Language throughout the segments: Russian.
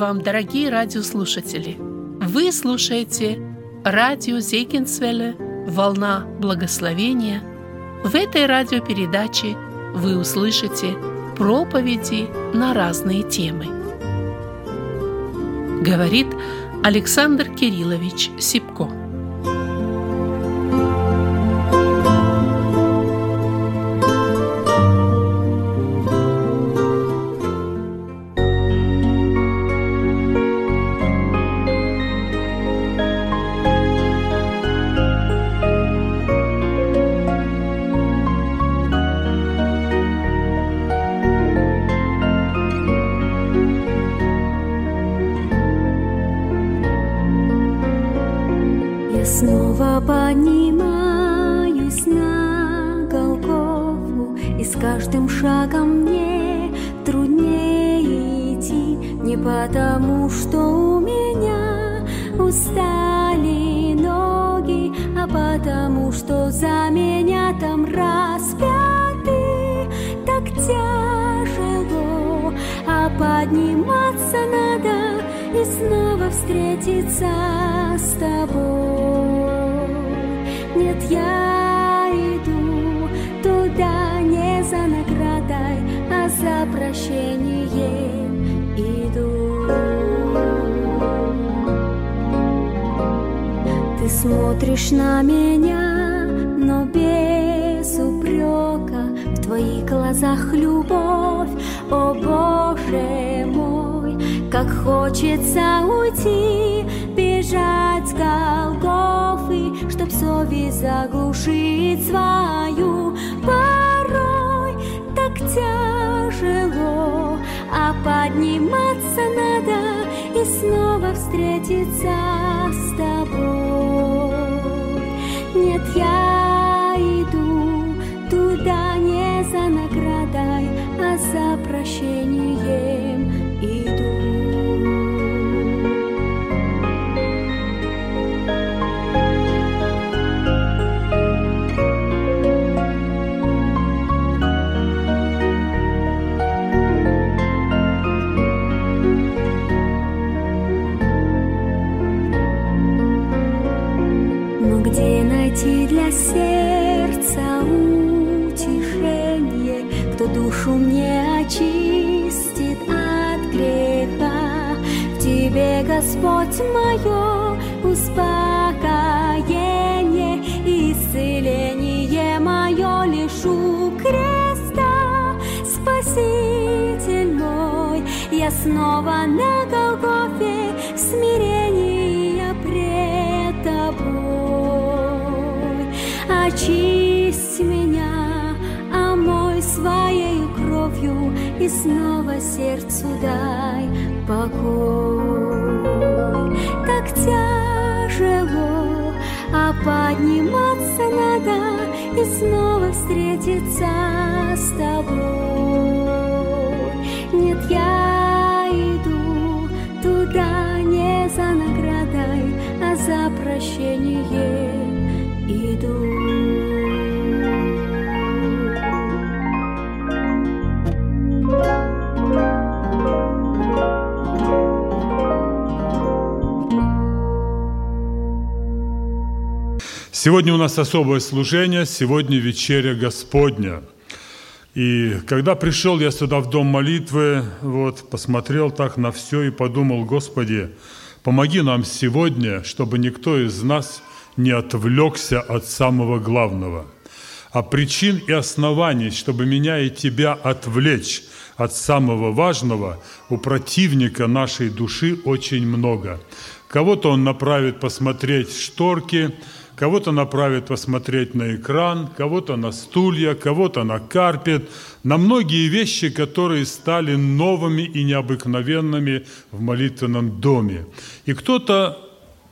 Вам, дорогие радиослушатели! Вы слушаете радио Зейкинсвелле «Волна благословения». В этой радиопередаче вы услышите проповеди на разные темы. Говорит Александр Кириллович Сипко. Устали ноги, А потому, что за меня там распяты так тяжело, А подниматься надо и снова встретиться с тобой. Нет, я иду туда не за наградой, а за прощением смотришь на меня, но без упрека. В твоих глазах любовь, о Боже мой как хочется уйти, бежать с Голгофы, Чтоб совесть заглушить свою. Порой так тяжело, а подниматься надо и снова встретиться за Сегодня у нас особое служение, сегодня вечеря Господня. И когда пришел я сюда в дом молитвы, вот, посмотрел так на все и подумал, Господи, помоги нам сегодня, чтобы никто из нас не отвлекся от самого главного. А причин и оснований, чтобы меня и тебя отвлечь от самого важного, у противника нашей души очень много. Кого-то он направит посмотреть шторки, кого-то направит посмотреть на экран, кого-то на стулья, кого-то на карпет, на многие вещи, которые стали новыми и необыкновенными в молитвенном доме. И кто-то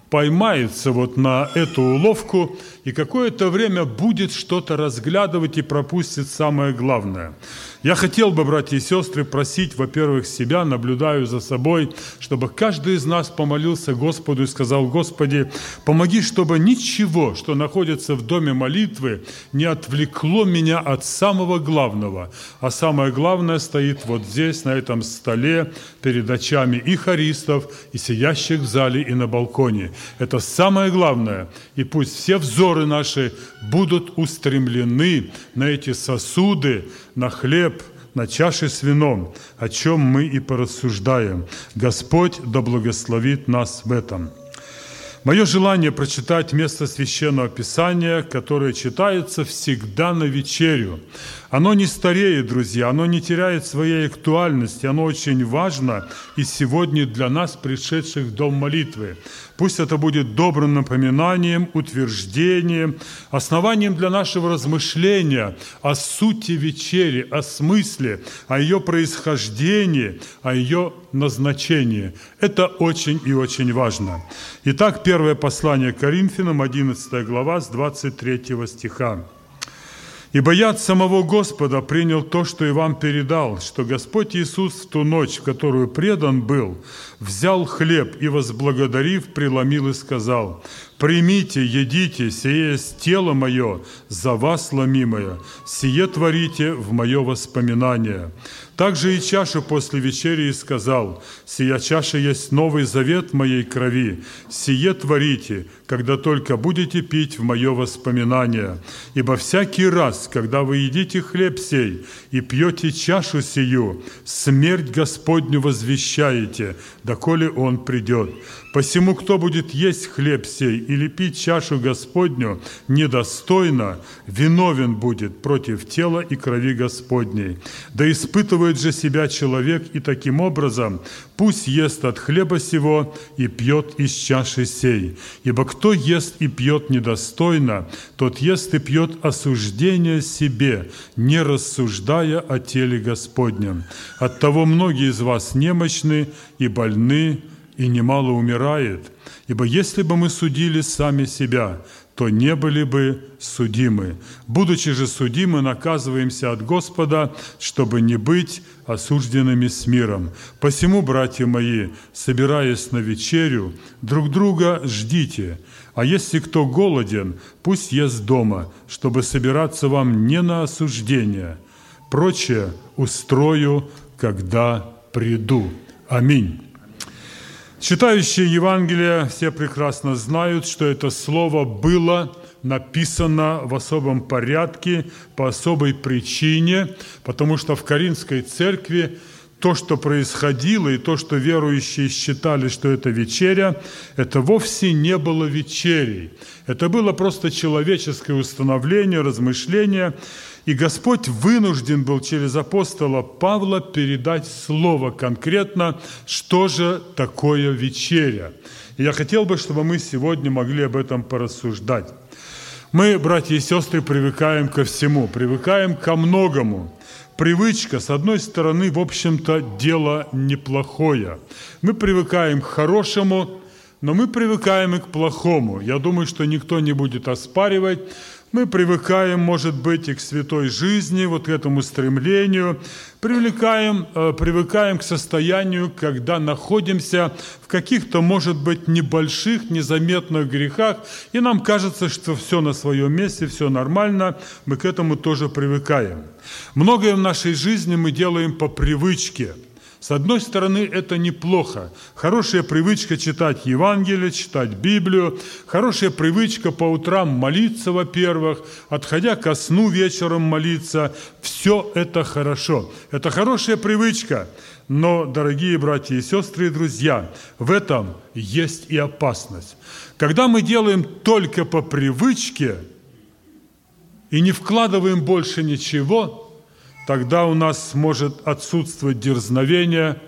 поймается вот на эту уловку и какое-то время будет что-то разглядывать и пропустит самое главное – я хотел бы, братья и сестры, просить, во-первых, себя, наблюдаю за собой, чтобы каждый из нас помолился Господу и сказал, Господи, помоги, чтобы ничего, что находится в доме молитвы, не отвлекло меня от самого главного. А самое главное стоит вот здесь, на этом столе, перед очами и хористов, и сидящих в зале, и на балконе. Это самое главное. И пусть все взоры наши будут устремлены на эти сосуды, на хлеб, на чаше с вином, о чем мы и порассуждаем. Господь да благословит нас в этом. Мое желание прочитать место Священного Писания, которое читается всегда на вечерю. Оно не стареет, друзья, оно не теряет своей актуальности, оно очень важно и сегодня для нас, пришедших в Дом молитвы. Пусть это будет добрым напоминанием, утверждением, основанием для нашего размышления о сути вечери, о смысле, о ее происхождении, о ее назначении. Это очень и очень важно. Итак, первое послание Коринфянам, 11 глава, с 23 стиха. Ибо я от самого Господа принял то, что и вам передал, что Господь Иисус в ту ночь, в которую предан был, взял хлеб и, возблагодарив, преломил и сказал, «Примите, едите, сие есть тело мое, за вас ломимое, сие творите в мое воспоминание». Также и чашу после вечери и сказал, «Сия чаша есть новый завет моей крови, сие творите, когда только будете пить в мое воспоминание. Ибо всякий раз, когда вы едите хлеб сей и пьете чашу сию, смерть Господню возвещаете, доколе Он придет. Посему, кто будет есть хлеб сей или пить чашу Господню недостойно, виновен будет против тела и крови Господней. Да испытывает же себя человек, и таким образом пусть ест от хлеба сего и пьет из чаши сей. Ибо кто ест и пьет недостойно, тот ест и пьет осуждение себе, не рассуждая о теле Господнем. Оттого многие из вас немощны и больны, и немало умирает. Ибо если бы мы судили сами себя, то не были бы судимы. Будучи же судимы, наказываемся от Господа, чтобы не быть осужденными с миром. Посему, братья мои, собираясь на вечерю, друг друга ждите. А если кто голоден, пусть ест дома, чтобы собираться вам не на осуждение. Прочее устрою, когда приду. Аминь. Читающие Евангелие все прекрасно знают, что это слово было написано в особом порядке, по особой причине, потому что в Каринской церкви то, что происходило, и то, что верующие считали, что это вечеря, это вовсе не было вечерей. Это было просто человеческое установление, размышление – и Господь вынужден был через апостола Павла передать слово конкретно, что же такое вечеря. И я хотел бы, чтобы мы сегодня могли об этом порассуждать. Мы, братья и сестры, привыкаем ко всему, привыкаем ко многому. Привычка, с одной стороны, в общем-то, дело неплохое. Мы привыкаем к хорошему, но мы привыкаем и к плохому. Я думаю, что никто не будет оспаривать, мы привыкаем, может быть, и к святой жизни, вот к этому стремлению, привлекаем, э, привыкаем к состоянию, когда находимся в каких-то, может быть, небольших, незаметных грехах, и нам кажется, что все на своем месте, все нормально, мы к этому тоже привыкаем. Многое в нашей жизни мы делаем по привычке – с одной стороны, это неплохо. Хорошая привычка читать Евангелие, читать Библию, хорошая привычка по утрам молиться, во-первых, отходя ко сну вечером молиться. Все это хорошо. Это хорошая привычка. Но, дорогие братья и сестры и друзья, в этом есть и опасность. Когда мы делаем только по привычке и не вкладываем больше ничего – тогда у нас может отсутствовать дерзновение,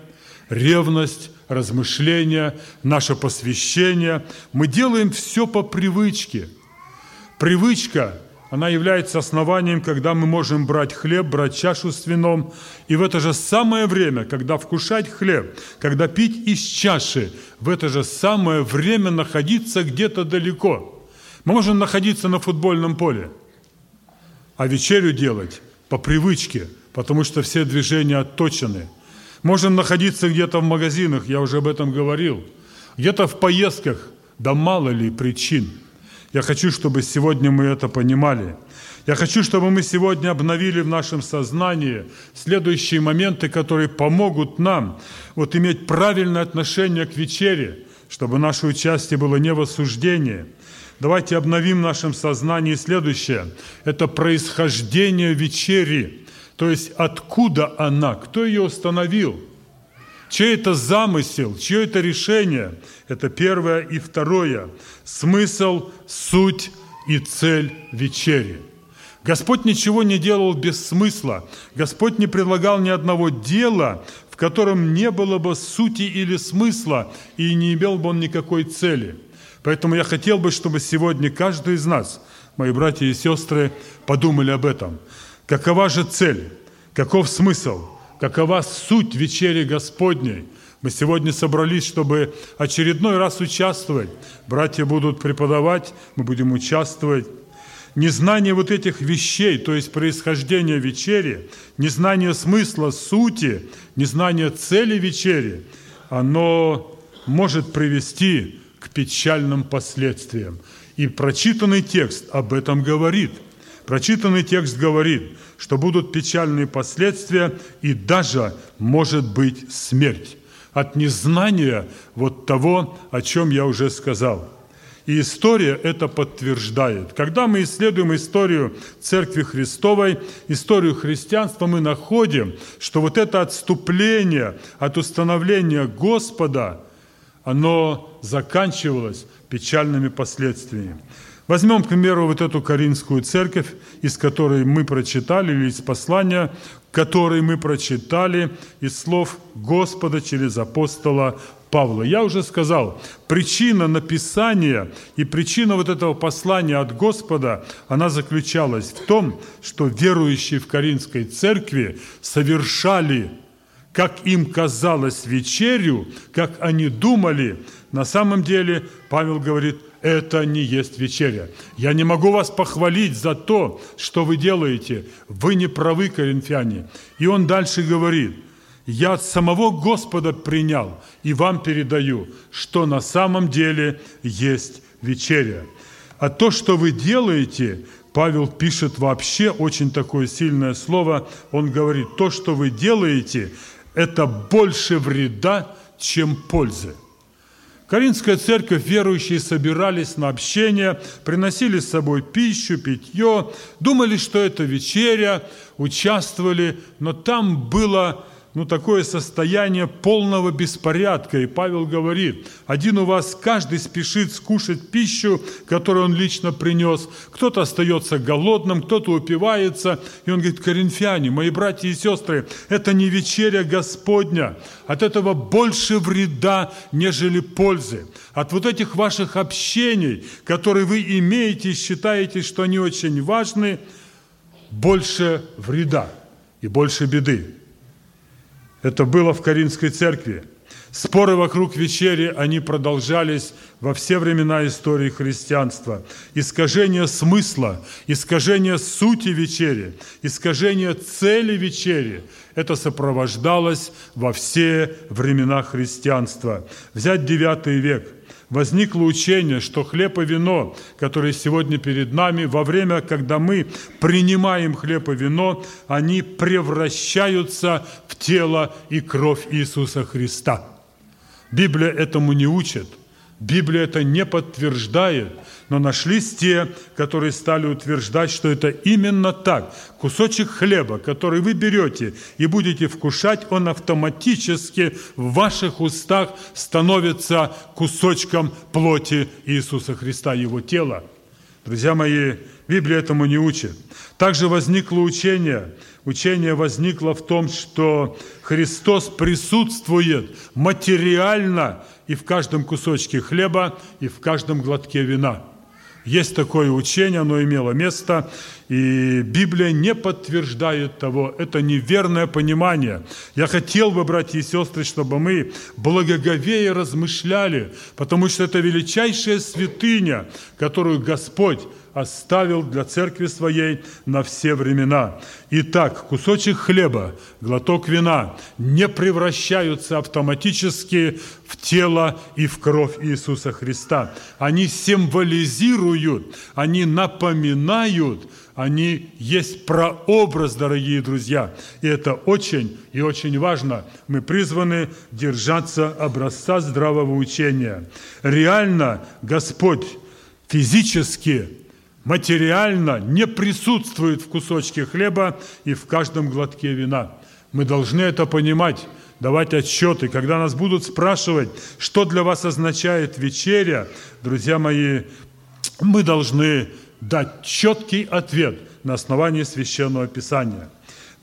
ревность, размышление, наше посвящение. Мы делаем все по привычке. Привычка она является основанием, когда мы можем брать хлеб, брать чашу с вином, и в это же самое время, когда вкушать хлеб, когда пить из чаши, в это же самое время находиться где-то далеко. Мы можем находиться на футбольном поле, а вечерю делать по привычке, потому что все движения отточены. Можем находиться где-то в магазинах, я уже об этом говорил, где-то в поездках, да мало ли причин – я хочу, чтобы сегодня мы это понимали. Я хочу, чтобы мы сегодня обновили в нашем сознании следующие моменты, которые помогут нам вот иметь правильное отношение к вечере, чтобы наше участие было не в осуждении. Давайте обновим в нашем сознании следующее. Это происхождение вечери. То есть откуда она, кто ее установил – Чей это замысел, чье это решение? Это первое. И второе. Смысл, суть и цель вечери. Господь ничего не делал без смысла. Господь не предлагал ни одного дела, в котором не было бы сути или смысла, и не имел бы он никакой цели. Поэтому я хотел бы, чтобы сегодня каждый из нас, мои братья и сестры, подумали об этом. Какова же цель? Каков смысл? какова суть вечери Господней. Мы сегодня собрались, чтобы очередной раз участвовать. Братья будут преподавать, мы будем участвовать. Незнание вот этих вещей, то есть происхождения вечери, незнание смысла, сути, незнание цели вечери, оно может привести к печальным последствиям. И прочитанный текст об этом говорит. Прочитанный текст говорит – что будут печальные последствия и даже, может быть, смерть от незнания вот того, о чем я уже сказал. И история это подтверждает. Когда мы исследуем историю Церкви Христовой, историю христианства, мы находим, что вот это отступление от установления Господа, оно заканчивалось печальными последствиями. Возьмем, к примеру, вот эту Каринскую церковь, из которой мы прочитали, или из послания, который мы прочитали из слов Господа через апостола Павла. Я уже сказал, причина написания и причина вот этого послания от Господа, она заключалась в том, что верующие в Каринской церкви совершали, как им казалось, вечерю, как они думали. На самом деле, Павел говорит – это не есть вечеря. Я не могу вас похвалить за то, что вы делаете. Вы не правы, коринфяне. И он дальше говорит, я от самого Господа принял и вам передаю, что на самом деле есть вечеря. А то, что вы делаете, Павел пишет вообще очень такое сильное слово. Он говорит, то, что вы делаете, это больше вреда, чем пользы. Каринская церковь, верующие собирались на общение, приносили с собой пищу, питье, думали, что это вечеря, участвовали, но там было ну, такое состояние полного беспорядка. И Павел говорит, один у вас каждый спешит скушать пищу, которую он лично принес. Кто-то остается голодным, кто-то упивается. И он говорит, коринфяне, мои братья и сестры, это не вечеря Господня. От этого больше вреда, нежели пользы. От вот этих ваших общений, которые вы имеете и считаете, что они очень важны, больше вреда и больше беды. Это было в Каринской церкви. Споры вокруг вечери, они продолжались во все времена истории христианства. Искажение смысла, искажение сути вечери, искажение цели вечери – это сопровождалось во все времена христианства. Взять девятый век – возникло учение, что хлеб и вино, которые сегодня перед нами, во время, когда мы принимаем хлеб и вино, они превращаются в тело и кровь Иисуса Христа. Библия этому не учит. Библия это не подтверждает, но нашлись те, которые стали утверждать, что это именно так. Кусочек хлеба, который вы берете и будете вкушать, он автоматически в ваших устах становится кусочком плоти Иисуса Христа, Его тела. Друзья мои, Библия этому не учит. Также возникло учение. Учение возникло в том, что Христос присутствует материально и в каждом кусочке хлеба, и в каждом глотке вина. Есть такое учение, оно имело место, и Библия не подтверждает того. Это неверное понимание. Я хотел бы, братья и сестры, чтобы мы благоговея размышляли, потому что это величайшая святыня, которую Господь оставил для церкви своей на все времена. Итак, кусочек хлеба, глоток вина не превращаются автоматически в тело и в кровь Иисуса Христа. Они символизируют, они напоминают, они есть прообраз, дорогие друзья. И это очень и очень важно. Мы призваны держаться образца здравого учения. Реально Господь физически материально не присутствует в кусочке хлеба и в каждом глотке вина. Мы должны это понимать, давать отчеты. Когда нас будут спрашивать, что для вас означает вечеря, друзья мои, мы должны дать четкий ответ на основании Священного Писания.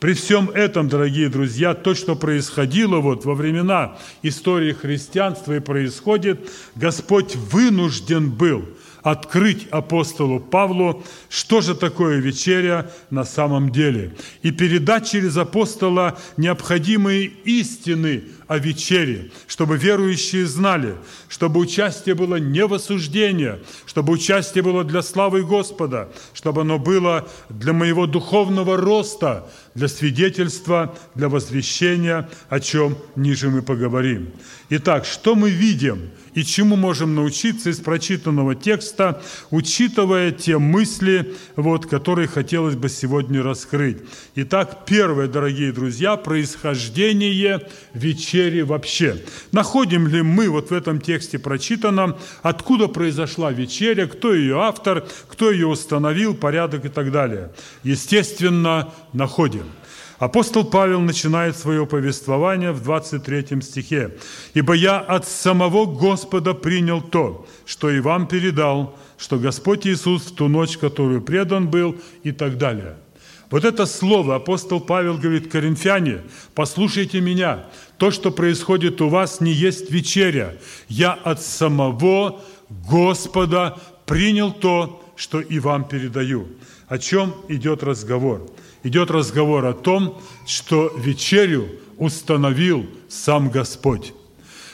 При всем этом, дорогие друзья, то, что происходило вот во времена истории христианства и происходит, Господь вынужден был – открыть апостолу Павлу, что же такое вечеря на самом деле, и передать через апостола необходимые истины о вечере, чтобы верующие знали, чтобы участие было не в осуждении, чтобы участие было для славы Господа, чтобы оно было для моего духовного роста, для свидетельства, для возвещения, о чем ниже мы поговорим. Итак, что мы видим и чему можем научиться из прочитанного текста, учитывая те мысли, вот, которые хотелось бы сегодня раскрыть. Итак, первое, дорогие друзья, происхождение вечери вообще. Находим ли мы вот в этом тексте прочитанном, откуда произошла вечеря, кто ее автор, кто ее установил, порядок и так далее. Естественно, находим. Апостол Павел начинает свое повествование в 23 стихе. «Ибо я от самого Господа принял то, что и вам передал, что Господь Иисус в ту ночь, которую предан был» и так далее. Вот это слово апостол Павел говорит, коринфяне, послушайте меня, то, что происходит у вас, не есть вечеря. Я от самого Господа принял то, что и вам передаю. О чем идет разговор? Идет разговор о том, что вечерю установил сам Господь.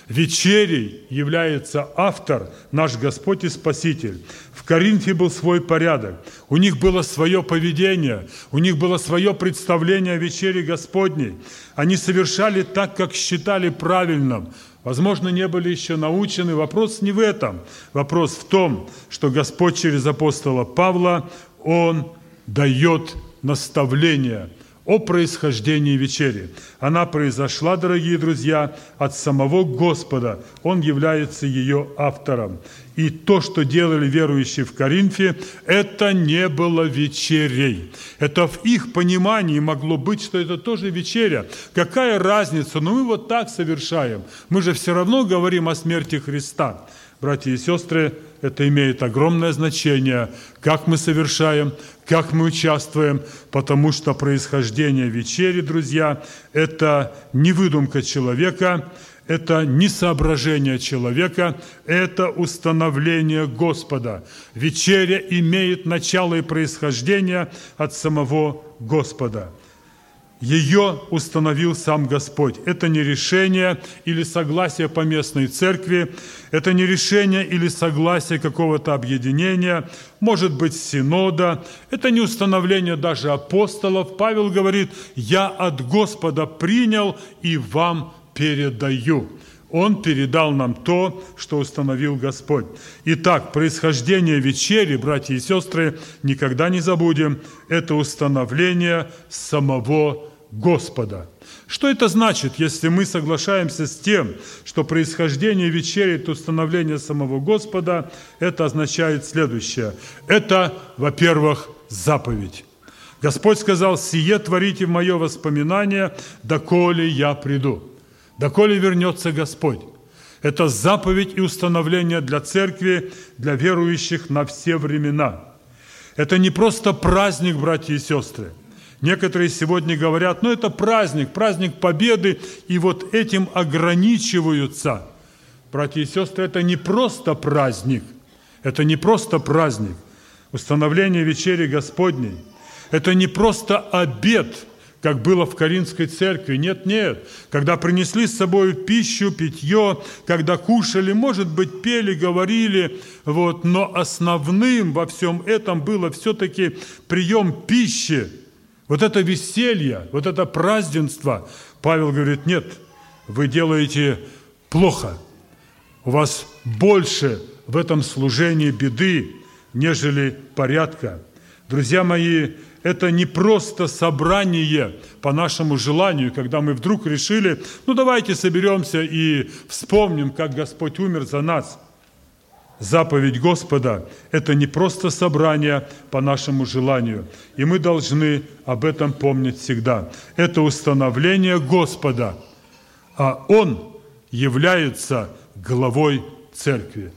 Вечерей является автор, наш Господь и Спаситель. В Коринфе был свой порядок, у них было свое поведение, у них было свое представление о вечере Господней. Они совершали так, как считали правильным. Возможно, не были еще научены. Вопрос не в этом. Вопрос в том, что Господь через апостола Павла, Он дает наставление о происхождении вечери. Она произошла, дорогие друзья, от самого Господа. Он является ее автором. И то, что делали верующие в Коринфе, это не было вечерей. Это в их понимании могло быть, что это тоже вечеря. Какая разница? Но мы вот так совершаем. Мы же все равно говорим о смерти Христа. Братья и сестры, это имеет огромное значение, как мы совершаем, как мы участвуем, потому что происхождение вечери, друзья, это не выдумка человека, это не соображение человека, это установление Господа. Вечеря имеет начало и происхождение от самого Господа – ее установил сам Господь. Это не решение или согласие по местной церкви, это не решение или согласие какого-то объединения, может быть, синода, это не установление даже апостолов. Павел говорит, «Я от Господа принял и вам передаю». Он передал нам то, что установил Господь. Итак, происхождение вечери, братья и сестры, никогда не забудем, это установление самого Господа. Что это значит, если мы соглашаемся с тем, что происхождение вечери – это установление самого Господа? Это означает следующее. Это, во-первых, заповедь. Господь сказал, «Сие творите в мое воспоминание, доколе я приду». Доколе вернется Господь. Это заповедь и установление для церкви, для верующих на все времена. Это не просто праздник, братья и сестры – Некоторые сегодня говорят, ну это праздник, праздник победы, и вот этим ограничиваются. Братья и сестры, это не просто праздник, Это не просто праздник, установление вечери Господней. Это не просто обед, как было в Каринской церкви. Нет, нет. Когда принесли с собой пищу, питье, когда кушали, может быть, пели, говорили, вот, но основным во всем этом было все-таки прием пищи. Вот это веселье, вот это празднество. Павел говорит, нет, вы делаете плохо. У вас больше в этом служении беды, нежели порядка. Друзья мои, это не просто собрание по нашему желанию, когда мы вдруг решили, ну давайте соберемся и вспомним, как Господь умер за нас. Заповедь Господа – это не просто собрание по нашему желанию, и мы должны об этом помнить всегда. Это установление Господа, а Он является главой церкви.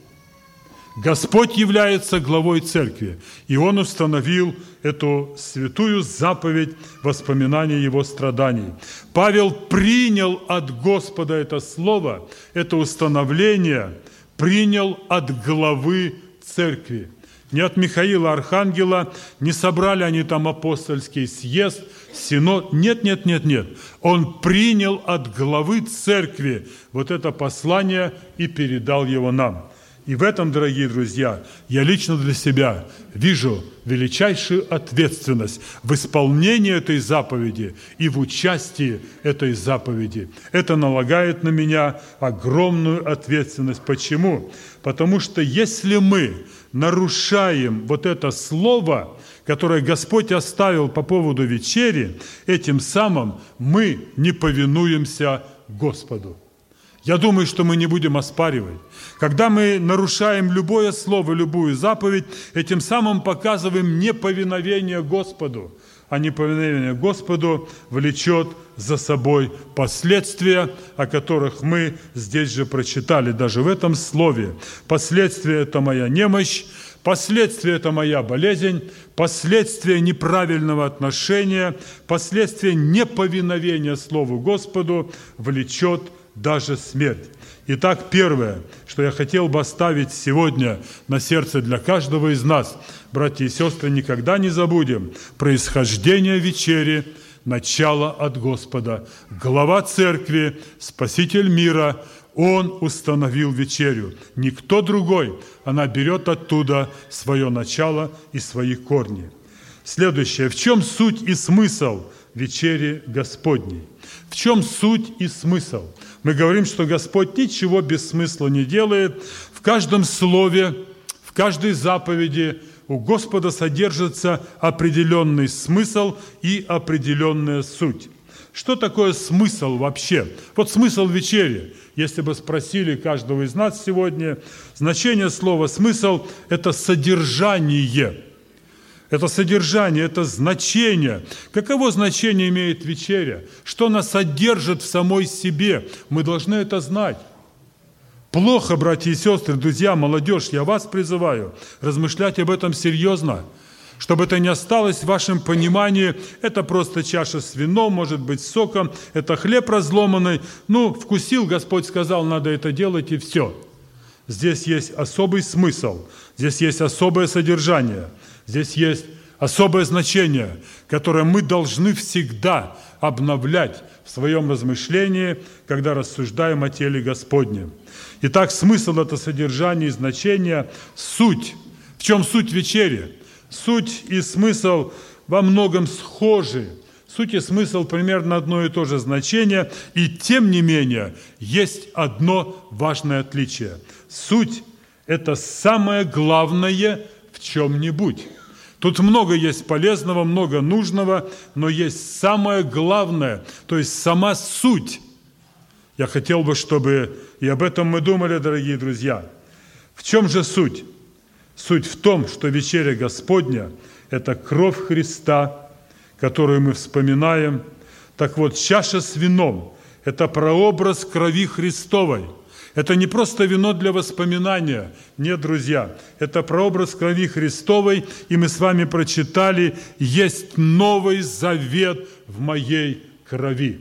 Господь является главой церкви, и Он установил эту святую заповедь воспоминания Его страданий. Павел принял от Господа это слово, это установление, принял от главы церкви. Не от Михаила Архангела, не собрали они там апостольский съезд, синод. Нет, нет, нет, нет. Он принял от главы церкви вот это послание и передал его нам. И в этом, дорогие друзья, я лично для себя вижу величайшую ответственность в исполнении этой заповеди и в участии этой заповеди. Это налагает на меня огромную ответственность. Почему? Потому что если мы нарушаем вот это слово, которое Господь оставил по поводу вечери, этим самым мы не повинуемся Господу. Я думаю, что мы не будем оспаривать. Когда мы нарушаем любое слово, любую заповедь, этим самым показываем неповиновение Господу. А неповиновение Господу влечет за собой последствия, о которых мы здесь же прочитали, даже в этом слове. Последствия – это моя немощь, Последствия – это моя болезнь, последствия неправильного отношения, последствия неповиновения Слову Господу влечет даже смерть. Итак, первое, что я хотел бы оставить сегодня на сердце для каждого из нас, братья и сестры, никогда не забудем происхождение вечери, начало от Господа. Глава церкви, Спаситель мира, Он установил вечерю. Никто другой. Она берет оттуда свое начало и свои корни. Следующее. В чем суть и смысл вечери Господней? В чем суть и смысл? Мы говорим, что Господь ничего без смысла не делает. В каждом слове, в каждой заповеди у Господа содержится определенный смысл и определенная суть. Что такое смысл вообще? Вот смысл вечери. Если бы спросили каждого из нас сегодня, значение слова «смысл» – это содержание – это содержание, это значение. Каково значение имеет вечеря? Что она содержит в самой себе? Мы должны это знать. Плохо, братья и сестры, друзья, молодежь, я вас призываю размышлять об этом серьезно, чтобы это не осталось в вашем понимании, это просто чаша с вином, может быть, соком, это хлеб разломанный, ну, вкусил, Господь сказал, надо это делать, и все. Здесь есть особый смысл, здесь есть особое содержание – Здесь есть особое значение, которое мы должны всегда обновлять в своем размышлении, когда рассуждаем о теле Господнем. Итак, смысл это содержание и значение, суть. В чем суть вечери? Суть и смысл во многом схожи. Суть и смысл примерно одно и то же значение, и тем не менее есть одно важное отличие. Суть – это самое главное в чем-нибудь. Тут много есть полезного, много нужного, но есть самое главное, то есть сама суть. Я хотел бы, чтобы и об этом мы думали, дорогие друзья. В чем же суть? Суть в том, что вечеря Господня – это кровь Христа, которую мы вспоминаем. Так вот, чаша с вином – это прообраз крови Христовой – это не просто вино для воспоминания. Нет, друзья, это прообраз крови Христовой, и мы с вами прочитали, есть новый завет в моей крови.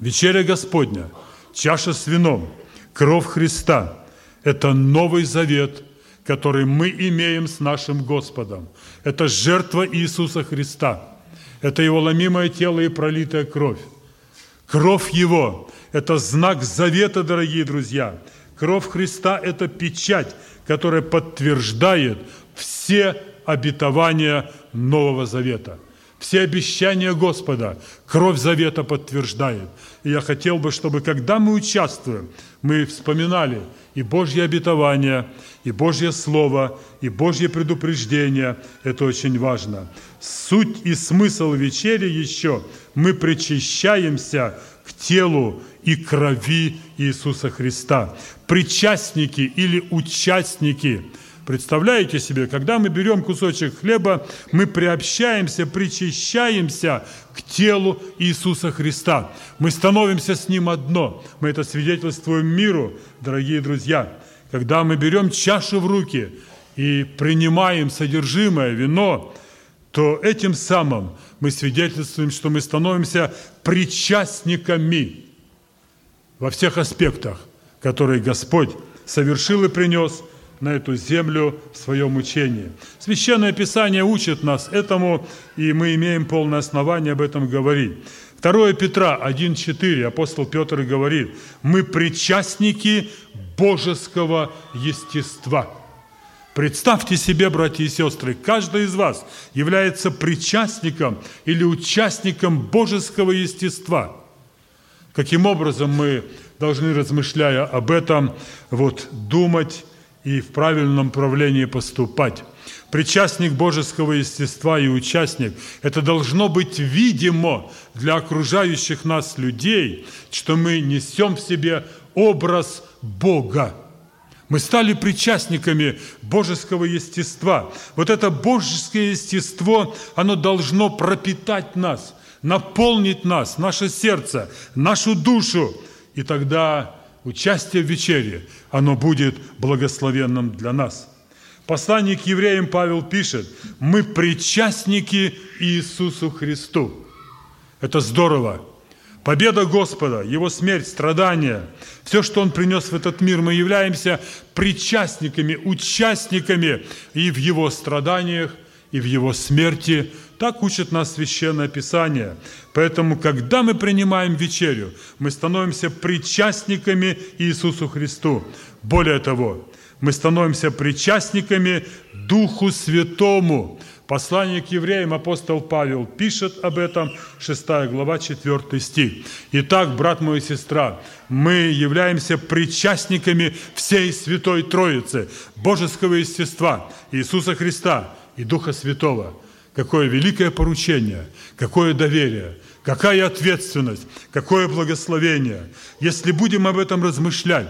Вечеря Господня, чаша с вином, кровь Христа – Это Новый Завет, который мы имеем с нашим Господом. Это жертва Иисуса Христа. Это Его ломимое тело и пролитая кровь. Кровь Его – это знак завета, дорогие друзья. Кровь Христа – это печать, которая подтверждает все обетования Нового Завета. Все обещания Господа кровь завета подтверждает. И я хотел бы, чтобы когда мы участвуем, мы вспоминали и Божье обетование, и Божье Слово, и Божье предупреждение. Это очень важно. Суть и смысл вечери еще мы причащаемся к телу и крови Иисуса Христа. Причастники или участники – Представляете себе, когда мы берем кусочек хлеба, мы приобщаемся, причащаемся к телу Иисуса Христа. Мы становимся с Ним одно. Мы это свидетельствуем миру, дорогие друзья. Когда мы берем чашу в руки и принимаем содержимое, вино, то этим самым мы свидетельствуем, что мы становимся причастниками во всех аспектах, которые Господь совершил и принес – на эту землю в своем учении. Священное Писание учит нас этому, и мы имеем полное основание об этом говорить. 2 Петра 1,4 апостол Петр говорит, мы причастники божеского естества. Представьте себе, братья и сестры, каждый из вас является причастником или участником божеского естества. Каким образом мы должны, размышляя об этом, вот, думать и в правильном направлении поступать. Причастник божеского естества и участник – это должно быть видимо для окружающих нас людей, что мы несем в себе образ Бога. Мы стали причастниками божеского естества. Вот это божеское естество, оно должно пропитать нас, наполнить нас, наше сердце, нашу душу. И тогда участие в вечере, оно будет благословенным для нас. Посланник евреям Павел пишет, мы причастники Иисусу Христу. Это здорово. Победа Господа, Его смерть, страдания, все, что Он принес в этот мир, мы являемся причастниками, участниками и в Его страданиях, и в Его смерти, так учит нас Священное Писание. Поэтому, когда мы принимаем вечерю, мы становимся причастниками Иисусу Христу. Более того, мы становимся причастниками Духу Святому. Послание к евреям апостол Павел пишет об этом, 6 глава, 4 стих. Итак, брат мой и сестра, мы являемся причастниками всей Святой Троицы, Божеского естества, Иисуса Христа и Духа Святого – Какое великое поручение, какое доверие, какая ответственность, какое благословение. Если будем об этом размышлять,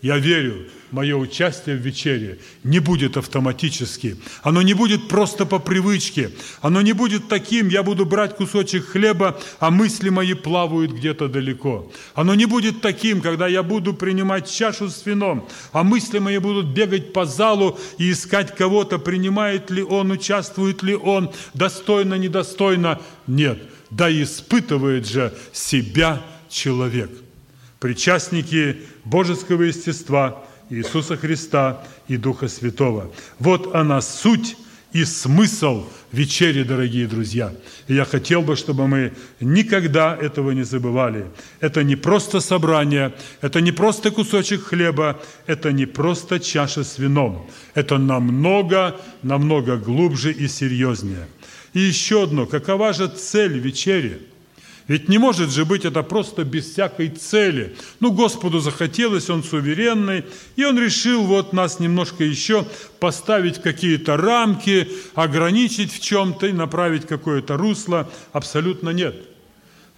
я верю, мое участие в вечере не будет автоматически. Оно не будет просто по привычке. Оно не будет таким, я буду брать кусочек хлеба, а мысли мои плавают где-то далеко. Оно не будет таким, когда я буду принимать чашу с вином, а мысли мои будут бегать по залу и искать кого-то, принимает ли он, участвует ли он, достойно, недостойно. Нет, да испытывает же себя человек. Причастники божеского естества – Иисуса Христа и Духа Святого. Вот она суть и смысл вечери, дорогие друзья. И я хотел бы, чтобы мы никогда этого не забывали. Это не просто собрание, это не просто кусочек хлеба, это не просто чаша с вином. Это намного, намного глубже и серьезнее. И еще одно, какова же цель вечери – ведь не может же быть это просто без всякой цели. Ну, Господу захотелось, Он суверенный, и Он решил вот нас немножко еще поставить какие-то рамки, ограничить в чем-то и направить какое-то русло. Абсолютно нет.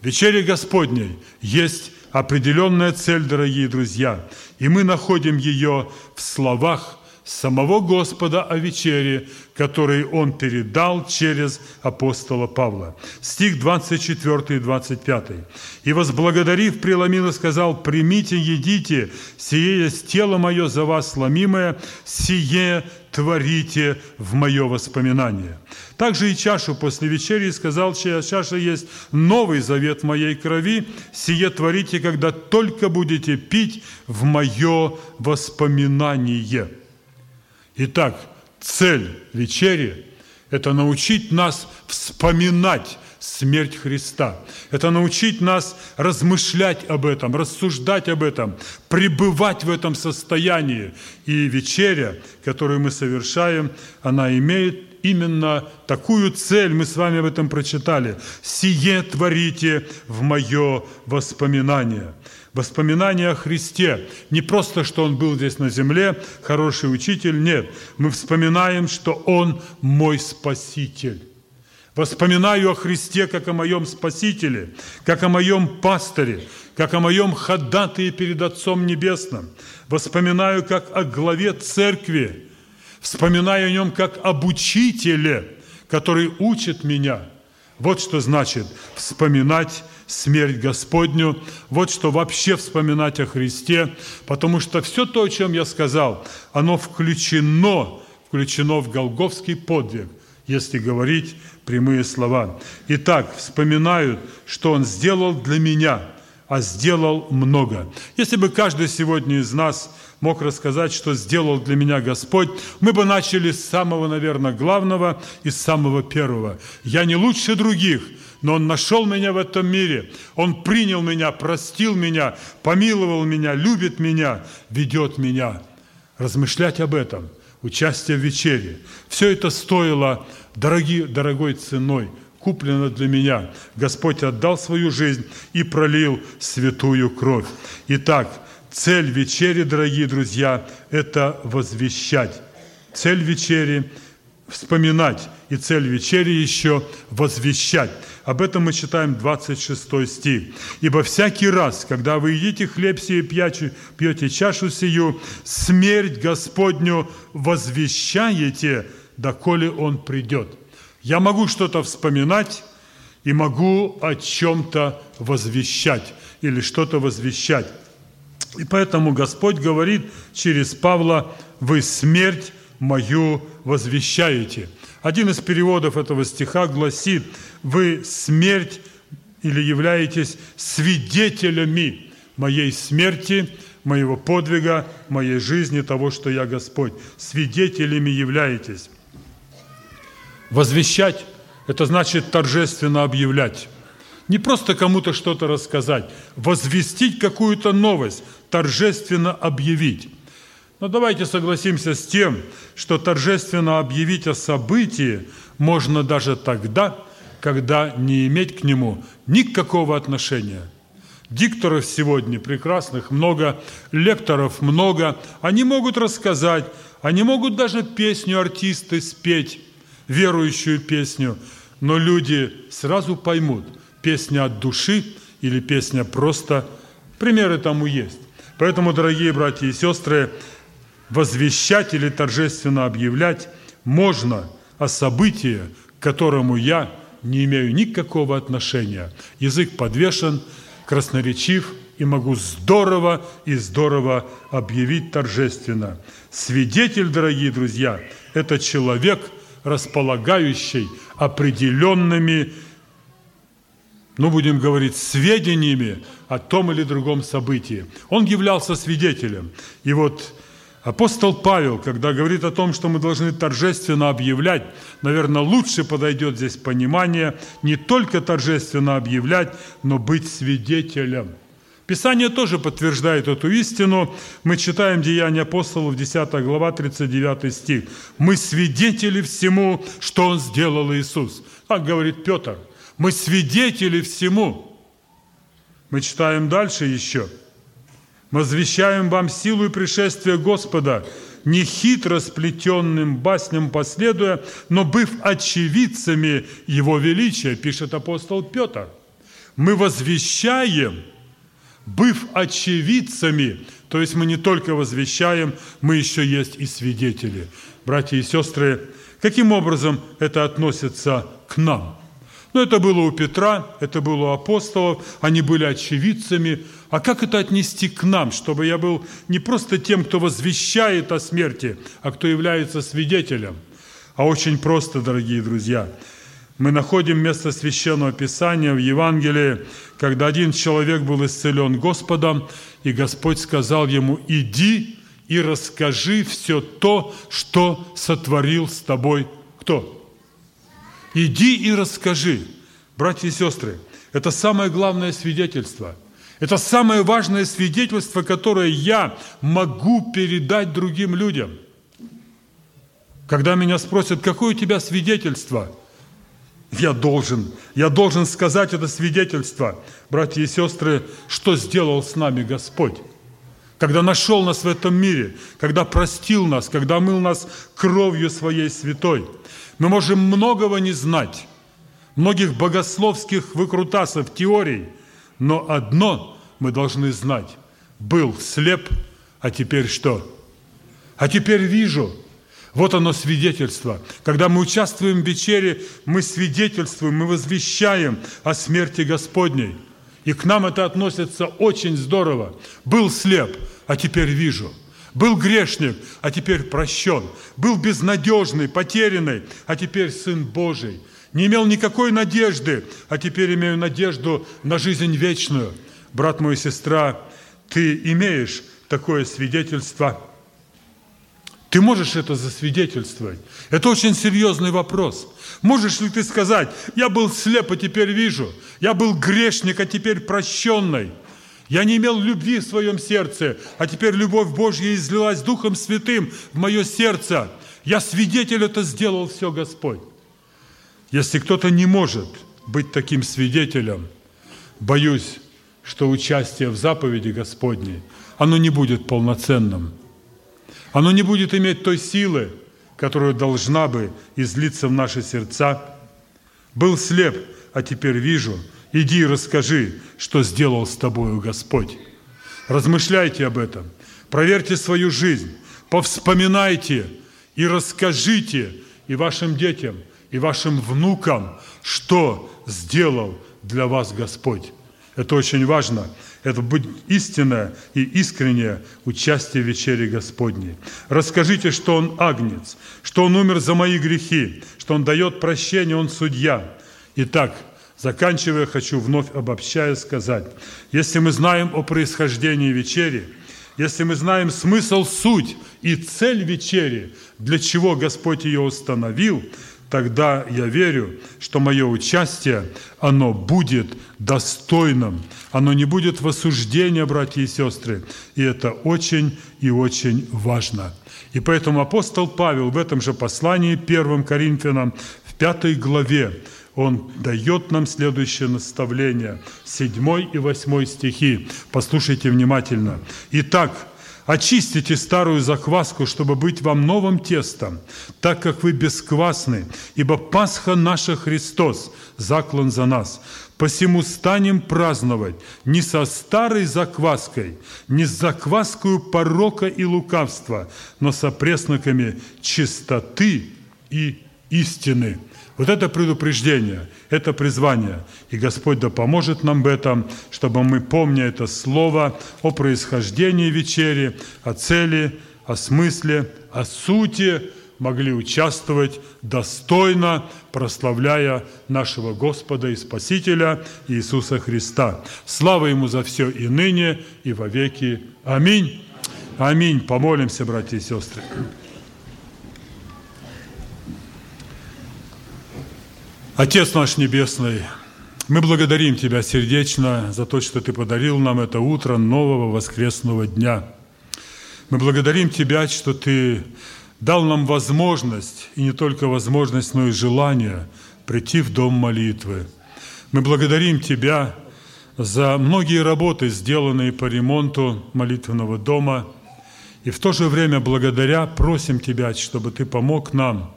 В вечере Господней есть определенная цель, дорогие друзья, и мы находим ее в словах самого Господа о вечере, который Он передал через апостола Павла. Стих 24 и 25. «И возблагодарив, преломил и сказал, «Примите, едите, сие есть тело мое за вас сломимое, сие творите в мое воспоминание. Также и чашу после вечери сказал, чья чаша есть новый завет моей крови, сие творите, когда только будете пить в мое воспоминание. Итак, цель вечери – это научить нас вспоминать смерть Христа. Это научить нас размышлять об этом, рассуждать об этом, пребывать в этом состоянии. И вечеря, которую мы совершаем, она имеет именно такую цель, мы с вами об этом прочитали. «Сие творите в мое воспоминание». Воспоминания о Христе. Не просто, что Он был здесь на земле, хороший учитель, нет. Мы вспоминаем, что Он мой Спаситель. Воспоминаю о Христе, как о моем Спасителе, как о моем пастыре, как о моем ходатае перед Отцом Небесным. Воспоминаю, как о главе церкви. Вспоминаю о нем, как об учителе, который учит меня. Вот что значит вспоминать смерть Господню, вот что вообще вспоминать о Христе, потому что все то, о чем я сказал, оно включено, включено в Голговский подвиг, если говорить прямые слова. Итак, вспоминают, что Он сделал для меня, а сделал много. Если бы каждый сегодня из нас мог рассказать, что сделал для меня Господь, мы бы начали с самого, наверное, главного и с самого первого. Я не лучше других, но Он нашел меня в этом мире. Он принял меня, простил меня, помиловал меня, любит меня, ведет меня. Размышлять об этом, участие в вечере. Все это стоило дороги, дорогой ценой, куплено для меня. Господь отдал свою жизнь и пролил святую кровь. Итак, цель вечери, дорогие друзья, это возвещать. Цель вечери – вспоминать. И цель вечери еще – возвещать. Об этом мы читаем 26 стих. «Ибо всякий раз, когда вы едите хлеб сию и пьете чашу сию, смерть Господню возвещаете – доколе Он придет. Я могу что-то вспоминать и могу о чем-то возвещать или что-то возвещать. И поэтому Господь говорит через Павла, вы смерть мою возвещаете. Один из переводов этого стиха гласит, вы смерть или являетесь свидетелями моей смерти, моего подвига, моей жизни, того, что я Господь. Свидетелями являетесь. Возвещать – это значит торжественно объявлять. Не просто кому-то что-то рассказать, возвестить какую-то новость, торжественно объявить. Но давайте согласимся с тем, что торжественно объявить о событии можно даже тогда, когда не иметь к нему никакого отношения. Дикторов сегодня прекрасных много, лекторов много. Они могут рассказать, они могут даже песню артисты спеть, верующую песню, но люди сразу поймут, песня от души или песня просто. Примеры тому есть. Поэтому, дорогие братья и сестры, возвещать или торжественно объявлять можно о событии, к которому я не имею никакого отношения. Язык подвешен, красноречив, и могу здорово и здорово объявить торжественно. Свидетель, дорогие друзья, это человек – располагающей определенными, ну, будем говорить, сведениями о том или другом событии. Он являлся свидетелем. И вот апостол Павел, когда говорит о том, что мы должны торжественно объявлять, наверное, лучше подойдет здесь понимание не только торжественно объявлять, но быть свидетелем – Писание тоже подтверждает эту истину. Мы читаем Деяния апостолов, 10 глава, 39 стих. «Мы свидетели всему, что Он сделал Иисус». Так говорит Петр. Мы свидетели всему. Мы читаем дальше еще. «Возвещаем вам силу и пришествие Господа, не хитро сплетенным басням последуя, но быв очевидцами Его величия», пишет апостол Петр. Мы возвещаем – быв очевидцами, то есть мы не только возвещаем, мы еще есть и свидетели. Братья и сестры, каким образом это относится к нам? Но это было у Петра, это было у апостолов, они были очевидцами. А как это отнести к нам, чтобы я был не просто тем, кто возвещает о смерти, а кто является свидетелем? А очень просто, дорогие друзья. Мы находим место Священного Писания в Евангелии, когда один человек был исцелен Господом, и Господь сказал ему, иди и расскажи все то, что сотворил с тобой кто? Иди и расскажи. Братья и сестры, это самое главное свидетельство. Это самое важное свидетельство, которое я могу передать другим людям. Когда меня спросят, какое у тебя свидетельство, я должен, я должен сказать это свидетельство, братья и сестры, что сделал с нами Господь. Когда нашел нас в этом мире, когда простил нас, когда мыл нас кровью своей святой – мы можем многого не знать, многих богословских выкрутасов, теорий, но одно мы должны знать. Был слеп, а теперь что? А теперь вижу. Вот оно свидетельство. Когда мы участвуем в вечере, мы свидетельствуем, мы возвещаем о смерти Господней. И к нам это относится очень здорово. Был слеп, а теперь вижу – был грешник, а теперь прощен. Был безнадежный, потерянный, а теперь Сын Божий. Не имел никакой надежды, а теперь имею надежду на жизнь вечную. Брат мой сестра, ты имеешь такое свидетельство? Ты можешь это засвидетельствовать? Это очень серьезный вопрос. Можешь ли ты сказать, я был слеп, а теперь вижу. Я был грешник, а теперь прощенный. Я не имел любви в своем сердце, а теперь любовь Божья излилась Духом Святым в мое сердце. Я свидетель это сделал все Господь. Если кто-то не может быть таким свидетелем, боюсь, что участие в заповеди Господней, оно не будет полноценным. Оно не будет иметь той силы, которая должна бы излиться в наши сердца. Был слеп, а теперь вижу – Иди и расскажи, что сделал с тобою Господь. Размышляйте об этом, проверьте свою жизнь, повспоминайте и расскажите и вашим детям, и вашим внукам, что сделал для вас Господь. Это очень важно. Это будет истинное и искреннее участие в вечере Господней. Расскажите, что Он агнец, что Он умер за мои грехи, что Он дает прощение, Он судья. Итак, Заканчивая, хочу вновь обобщая сказать, если мы знаем о происхождении вечери, если мы знаем смысл, суть и цель вечери, для чего Господь ее установил, тогда я верю, что мое участие, оно будет достойным, оно не будет в осуждении, братья и сестры, и это очень и очень важно. И поэтому апостол Павел в этом же послании 1 Коринфянам в пятой главе он дает нам следующее наставление. Седьмой и восьмой стихи. Послушайте внимательно. Итак, Очистите старую закваску, чтобы быть вам новым тестом, так как вы бесквасны, ибо Пасха наша Христос, заклан за нас. Посему станем праздновать не со старой закваской, не с закваскою порока и лукавства, но со пресноками чистоты и истины. Вот это предупреждение, это призвание. И Господь да поможет нам в этом, чтобы мы, помня это слово о происхождении вечери, о цели, о смысле, о сути, могли участвовать достойно, прославляя нашего Господа и Спасителя Иисуса Христа. Слава Ему за все и ныне, и во веки. Аминь. Аминь. Помолимся, братья и сестры. Отец наш Небесный, мы благодарим Тебя сердечно за то, что Ты подарил нам это утро нового воскресного дня. Мы благодарим Тебя, что Ты дал нам возможность, и не только возможность, но и желание прийти в дом молитвы. Мы благодарим Тебя за многие работы, сделанные по ремонту молитвенного дома, и в то же время благодаря просим Тебя, чтобы Ты помог нам,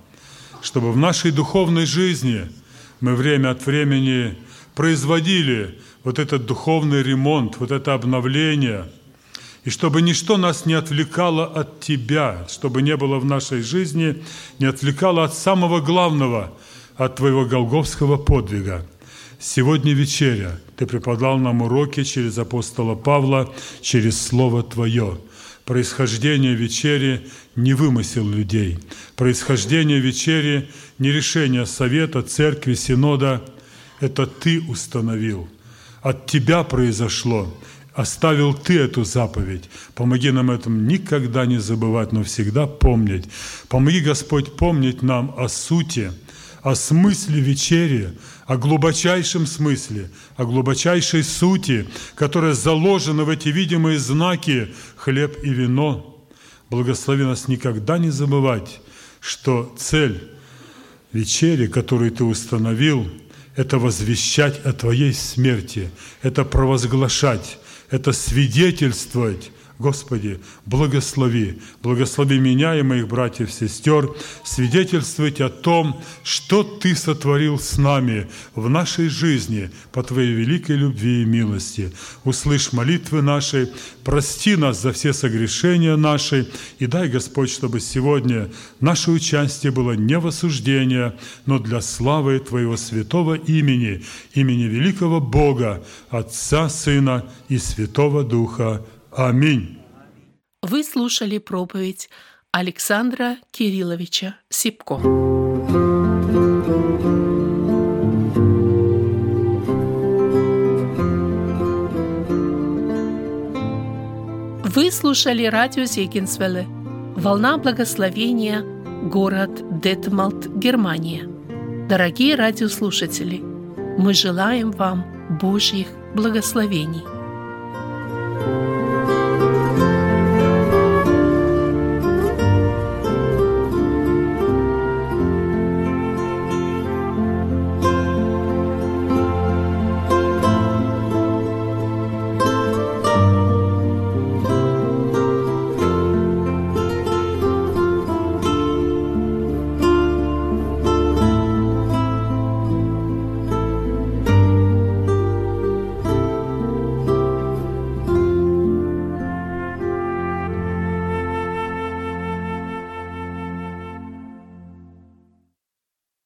чтобы в нашей духовной жизни – мы время от времени производили вот этот духовный ремонт, вот это обновление, и чтобы ничто нас не отвлекало от Тебя, чтобы не было в нашей жизни, не отвлекало от самого главного, от Твоего голговского подвига. Сегодня вечеря Ты преподал нам уроки через апостола Павла, через Слово Твое. Происхождение вечери не вымысел людей. Происхождение вечери не решение совета, церкви, синода. Это Ты установил. От Тебя произошло. Оставил Ты эту заповедь. Помоги нам этом никогда не забывать, но всегда помнить. Помоги, Господь, помнить нам о сути, о смысле вечери, о глубочайшем смысле, о глубочайшей сути, которая заложена в эти видимые знаки хлеб и вино. Благослови нас никогда не забывать, что цель вечери, которую Ты установил, это возвещать о Твоей смерти, это провозглашать, это свидетельствовать Господи, благослови, благослови меня и моих братьев и сестер, свидетельствовать о том, что Ты сотворил с нами в нашей жизни по Твоей великой любви и милости. Услышь молитвы наши, прости нас за все согрешения наши, и дай, Господь, чтобы сегодня наше участие было не в осуждении, но для славы Твоего святого имени, имени великого Бога, Отца, Сына и Святого Духа. Аминь. Вы слушали проповедь Александра Кирилловича Сипко. Вы слушали радио Зегенсвелле «Волна благословения», город Детмалт, Германия. Дорогие радиослушатели, мы желаем вам Божьих благословений.